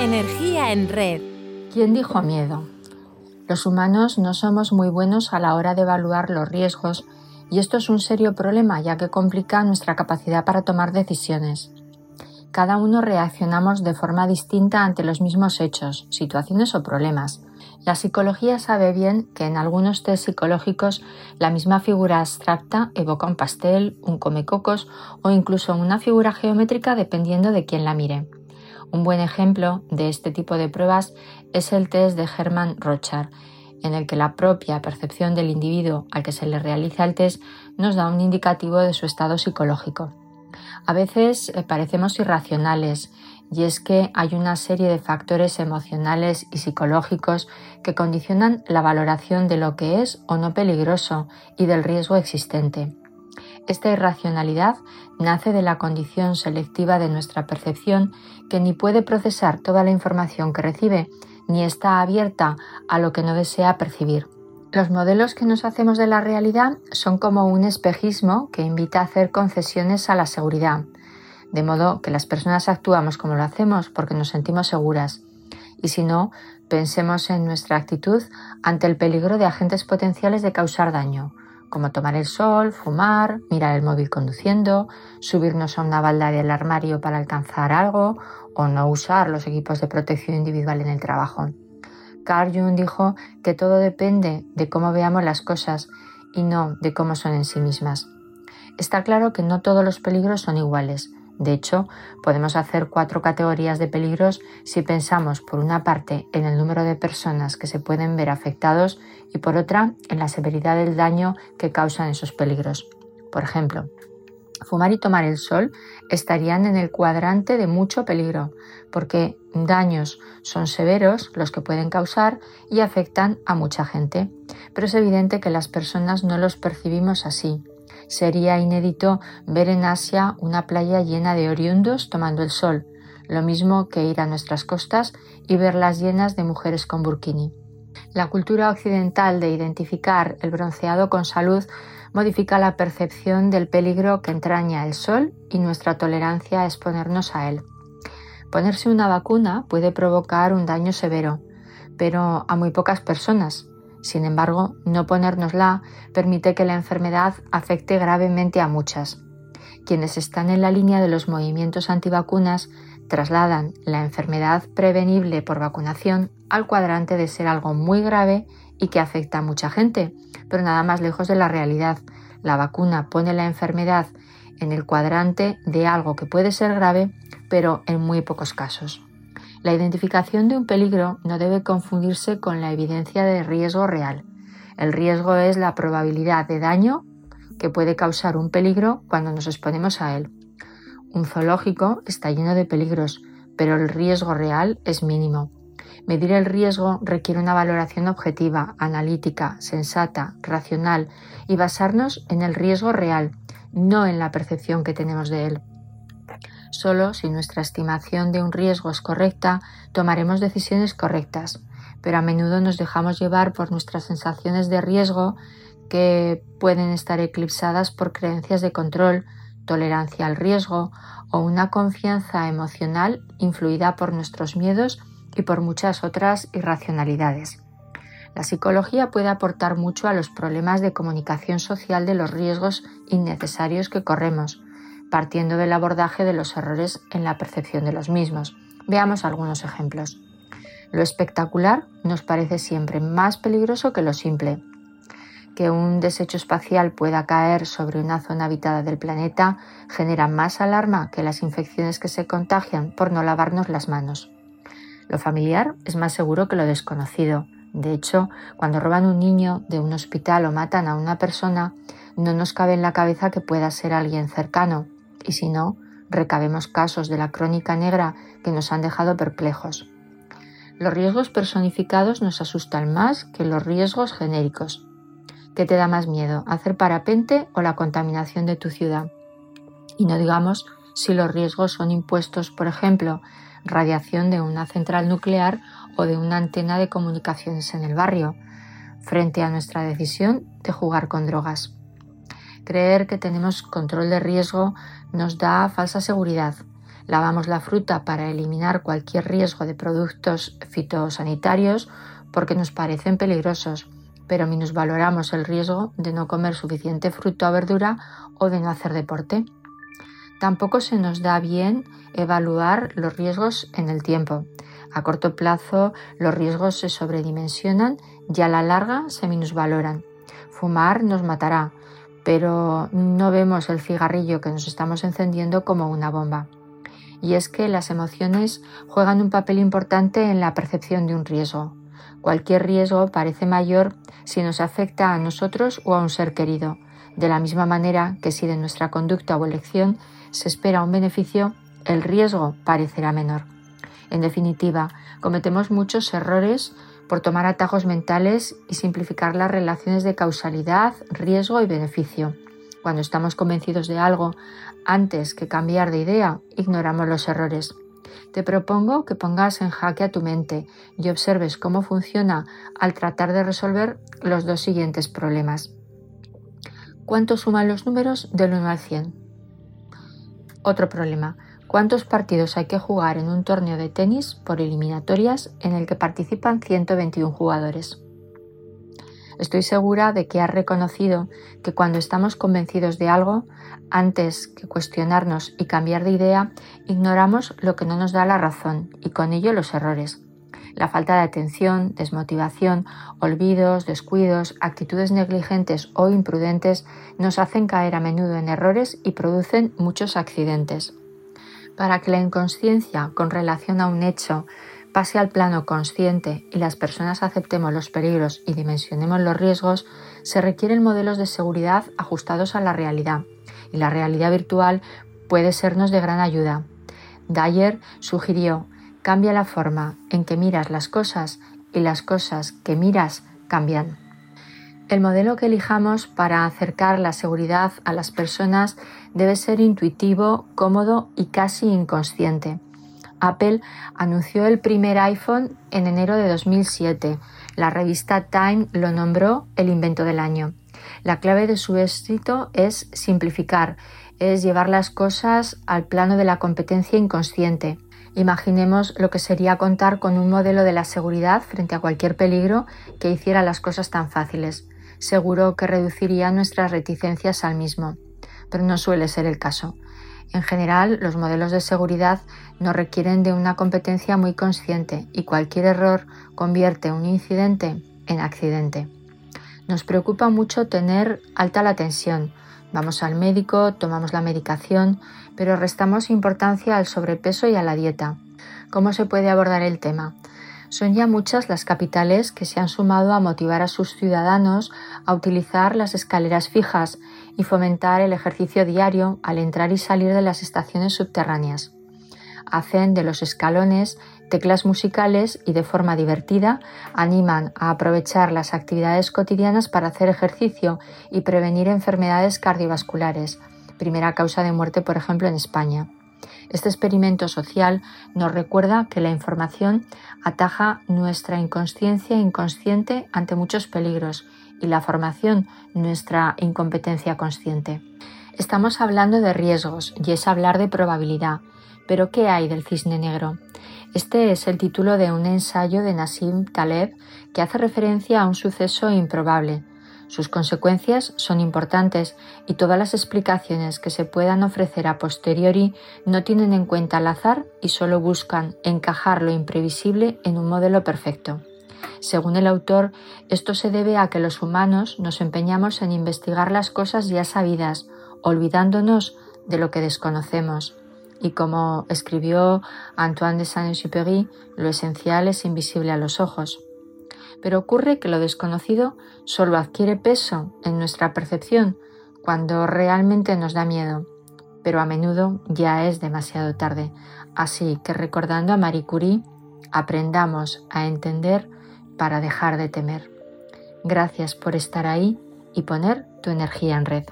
Energía en red. ¿Quién dijo miedo? Los humanos no somos muy buenos a la hora de evaluar los riesgos y esto es un serio problema ya que complica nuestra capacidad para tomar decisiones. Cada uno reaccionamos de forma distinta ante los mismos hechos, situaciones o problemas. La psicología sabe bien que en algunos test psicológicos la misma figura abstracta evoca un pastel, un comecocos o incluso una figura geométrica dependiendo de quién la mire. Un buen ejemplo de este tipo de pruebas es el test de Hermann Rochard, en el que la propia percepción del individuo al que se le realiza el test nos da un indicativo de su estado psicológico. A veces eh, parecemos irracionales y es que hay una serie de factores emocionales y psicológicos que condicionan la valoración de lo que es o no peligroso y del riesgo existente. Esta irracionalidad nace de la condición selectiva de nuestra percepción que ni puede procesar toda la información que recibe ni está abierta a lo que no desea percibir. Los modelos que nos hacemos de la realidad son como un espejismo que invita a hacer concesiones a la seguridad, de modo que las personas actuamos como lo hacemos porque nos sentimos seguras. Y si no, pensemos en nuestra actitud ante el peligro de agentes potenciales de causar daño, como tomar el sol, fumar, mirar el móvil conduciendo, subirnos a una balda del armario para alcanzar algo o no usar los equipos de protección individual en el trabajo. Carl Jung dijo que todo depende de cómo veamos las cosas y no de cómo son en sí mismas. Está claro que no todos los peligros son iguales, de hecho, podemos hacer cuatro categorías de peligros si pensamos por una parte en el número de personas que se pueden ver afectados y por otra en la severidad del daño que causan esos peligros. Por ejemplo, fumar y tomar el sol estarían en el cuadrante de mucho peligro, porque daños son severos los que pueden causar y afectan a mucha gente. Pero es evidente que las personas no los percibimos así. Sería inédito ver en Asia una playa llena de oriundos tomando el sol, lo mismo que ir a nuestras costas y verlas llenas de mujeres con burkini. La cultura occidental de identificar el bronceado con salud modifica la percepción del peligro que entraña el sol y nuestra tolerancia a exponernos a él. Ponerse una vacuna puede provocar un daño severo, pero a muy pocas personas, sin embargo, no ponérnosla permite que la enfermedad afecte gravemente a muchas. Quienes están en la línea de los movimientos antivacunas trasladan la enfermedad prevenible por vacunación al cuadrante de ser algo muy grave y que afecta a mucha gente, pero nada más lejos de la realidad. La vacuna pone la enfermedad en el cuadrante de algo que puede ser grave, pero en muy pocos casos. La identificación de un peligro no debe confundirse con la evidencia de riesgo real. El riesgo es la probabilidad de daño que puede causar un peligro cuando nos exponemos a él. Un zoológico está lleno de peligros, pero el riesgo real es mínimo. Medir el riesgo requiere una valoración objetiva, analítica, sensata, racional y basarnos en el riesgo real, no en la percepción que tenemos de él. Solo si nuestra estimación de un riesgo es correcta, tomaremos decisiones correctas, pero a menudo nos dejamos llevar por nuestras sensaciones de riesgo que pueden estar eclipsadas por creencias de control, tolerancia al riesgo o una confianza emocional influida por nuestros miedos y por muchas otras irracionalidades. La psicología puede aportar mucho a los problemas de comunicación social de los riesgos innecesarios que corremos, partiendo del abordaje de los errores en la percepción de los mismos. Veamos algunos ejemplos. Lo espectacular nos parece siempre más peligroso que lo simple. Que un desecho espacial pueda caer sobre una zona habitada del planeta genera más alarma que las infecciones que se contagian por no lavarnos las manos. Lo familiar es más seguro que lo desconocido. De hecho, cuando roban un niño de un hospital o matan a una persona, no nos cabe en la cabeza que pueda ser alguien cercano, y si no, recabemos casos de la crónica negra que nos han dejado perplejos. Los riesgos personificados nos asustan más que los riesgos genéricos. ¿Qué te da más miedo, hacer parapente o la contaminación de tu ciudad? Y no digamos si los riesgos son impuestos, por ejemplo, radiación de una central nuclear o de una antena de comunicaciones en el barrio, frente a nuestra decisión de jugar con drogas. Creer que tenemos control de riesgo nos da falsa seguridad. Lavamos la fruta para eliminar cualquier riesgo de productos fitosanitarios porque nos parecen peligrosos, pero minusvaloramos el riesgo de no comer suficiente fruta o verdura o de no hacer deporte. Tampoco se nos da bien evaluar los riesgos en el tiempo. A corto plazo los riesgos se sobredimensionan y a la larga se minusvaloran. Fumar nos matará, pero no vemos el cigarrillo que nos estamos encendiendo como una bomba. Y es que las emociones juegan un papel importante en la percepción de un riesgo. Cualquier riesgo parece mayor si nos afecta a nosotros o a un ser querido, de la misma manera que si de nuestra conducta o elección se espera un beneficio, el riesgo parecerá menor. En definitiva, cometemos muchos errores por tomar atajos mentales y simplificar las relaciones de causalidad, riesgo y beneficio. Cuando estamos convencidos de algo, antes que cambiar de idea, ignoramos los errores. Te propongo que pongas en jaque a tu mente y observes cómo funciona al tratar de resolver los dos siguientes problemas. ¿Cuánto suman los números del 1 al 100? Otro problema. ¿Cuántos partidos hay que jugar en un torneo de tenis por eliminatorias en el que participan 121 jugadores? Estoy segura de que has reconocido que cuando estamos convencidos de algo, antes que cuestionarnos y cambiar de idea, ignoramos lo que no nos da la razón y con ello los errores. La falta de atención, desmotivación, olvidos, descuidos, actitudes negligentes o imprudentes nos hacen caer a menudo en errores y producen muchos accidentes. Para que la inconsciencia con relación a un hecho pase al plano consciente y las personas aceptemos los peligros y dimensionemos los riesgos, se requieren modelos de seguridad ajustados a la realidad, y la realidad virtual puede sernos de gran ayuda. Dyer sugirió, cambia la forma en que miras las cosas y las cosas que miras cambian. El modelo que elijamos para acercar la seguridad a las personas debe ser intuitivo, cómodo y casi inconsciente. Apple anunció el primer iPhone en enero de 2007. La revista Time lo nombró el invento del año. La clave de su éxito es simplificar, es llevar las cosas al plano de la competencia inconsciente. Imaginemos lo que sería contar con un modelo de la seguridad frente a cualquier peligro que hiciera las cosas tan fáciles seguro que reduciría nuestras reticencias al mismo, pero no suele ser el caso. En general, los modelos de seguridad no requieren de una competencia muy consciente y cualquier error convierte un incidente en accidente. Nos preocupa mucho tener alta la tensión. Vamos al médico, tomamos la medicación, pero restamos importancia al sobrepeso y a la dieta. ¿Cómo se puede abordar el tema? Son ya muchas las capitales que se han sumado a motivar a sus ciudadanos a utilizar las escaleras fijas y fomentar el ejercicio diario al entrar y salir de las estaciones subterráneas. Hacen de los escalones teclas musicales y de forma divertida animan a aprovechar las actividades cotidianas para hacer ejercicio y prevenir enfermedades cardiovasculares, primera causa de muerte por ejemplo en España. Este experimento social nos recuerda que la información ataja nuestra inconsciencia inconsciente ante muchos peligros y la formación nuestra incompetencia consciente. Estamos hablando de riesgos y es hablar de probabilidad, pero ¿qué hay del cisne negro? Este es el título de un ensayo de Nassim Taleb que hace referencia a un suceso improbable, sus consecuencias son importantes y todas las explicaciones que se puedan ofrecer a posteriori no tienen en cuenta el azar y solo buscan encajar lo imprevisible en un modelo perfecto. Según el autor, esto se debe a que los humanos nos empeñamos en investigar las cosas ya sabidas, olvidándonos de lo que desconocemos. Y como escribió Antoine de Saint-Exupéry, lo esencial es invisible a los ojos pero ocurre que lo desconocido solo adquiere peso en nuestra percepción cuando realmente nos da miedo, pero a menudo ya es demasiado tarde. Así que recordando a Marie Curie, aprendamos a entender para dejar de temer. Gracias por estar ahí y poner tu energía en red.